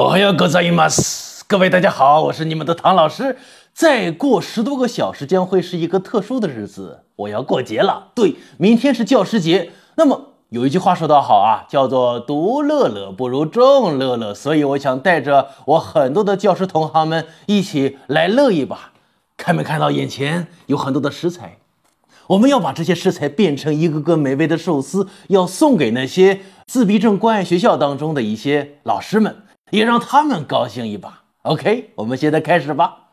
哦呀，各位马斯，各位大家好，我是你们的唐老师。再过十多个小时将会是一个特殊的日子，我要过节了。对，明天是教师节。那么有一句话说得好啊，叫做“独乐乐不如众乐乐”，所以我想带着我很多的教师同行们一起来乐一把。看没看到眼前有很多的食材？我们要把这些食材变成一个个美味的寿司，要送给那些自闭症关爱学校当中的一些老师们。也让他们高兴一把。OK，我们现在开始吧。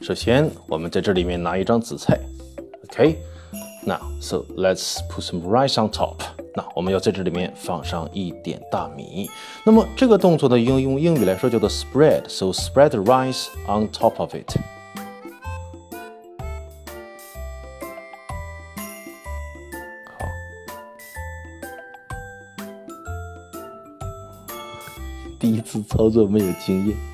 首先，我们在这里面拿一张紫菜。OK，now so let's put some rice on top。那我们要在这里面放上一点大米。那么这个动作呢，用用英语来说叫做 spread。So spread rice on top of it。第一次操作没有经验。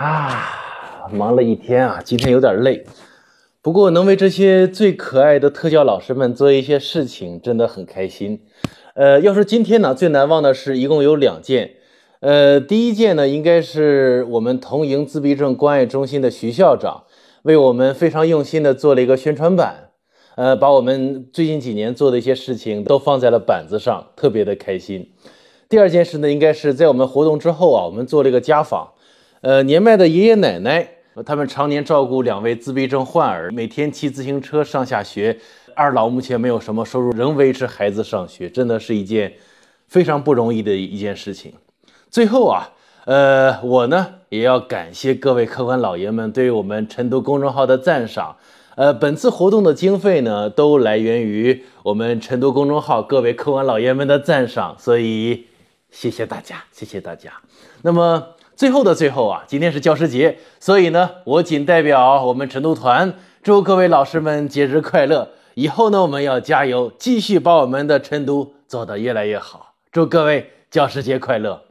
啊，忙了一天啊，今天有点累。不过能为这些最可爱的特教老师们做一些事情，真的很开心。呃，要说今天呢，最难忘的是一共有两件。呃，第一件呢，应该是我们同营自闭症关爱中心的徐校长为我们非常用心的做了一个宣传板，呃，把我们最近几年做的一些事情都放在了板子上，特别的开心。第二件事呢，应该是在我们活动之后啊，我们做了一个家访。呃，年迈的爷爷奶奶，他们常年照顾两位自闭症患儿，每天骑自行车上下学。二老目前没有什么收入，仍维持孩子上学，真的是一件非常不容易的一件事情。最后啊，呃，我呢也要感谢各位客官老爷们对我们晨读公众号的赞赏。呃，本次活动的经费呢，都来源于我们晨读公众号各位客官老爷们的赞赏，所以谢谢大家，谢谢大家。那么。最后的最后啊，今天是教师节，所以呢，我仅代表我们晨读团祝各位老师们节日快乐。以后呢，我们要加油，继续把我们的晨读做得越来越好。祝各位教师节快乐！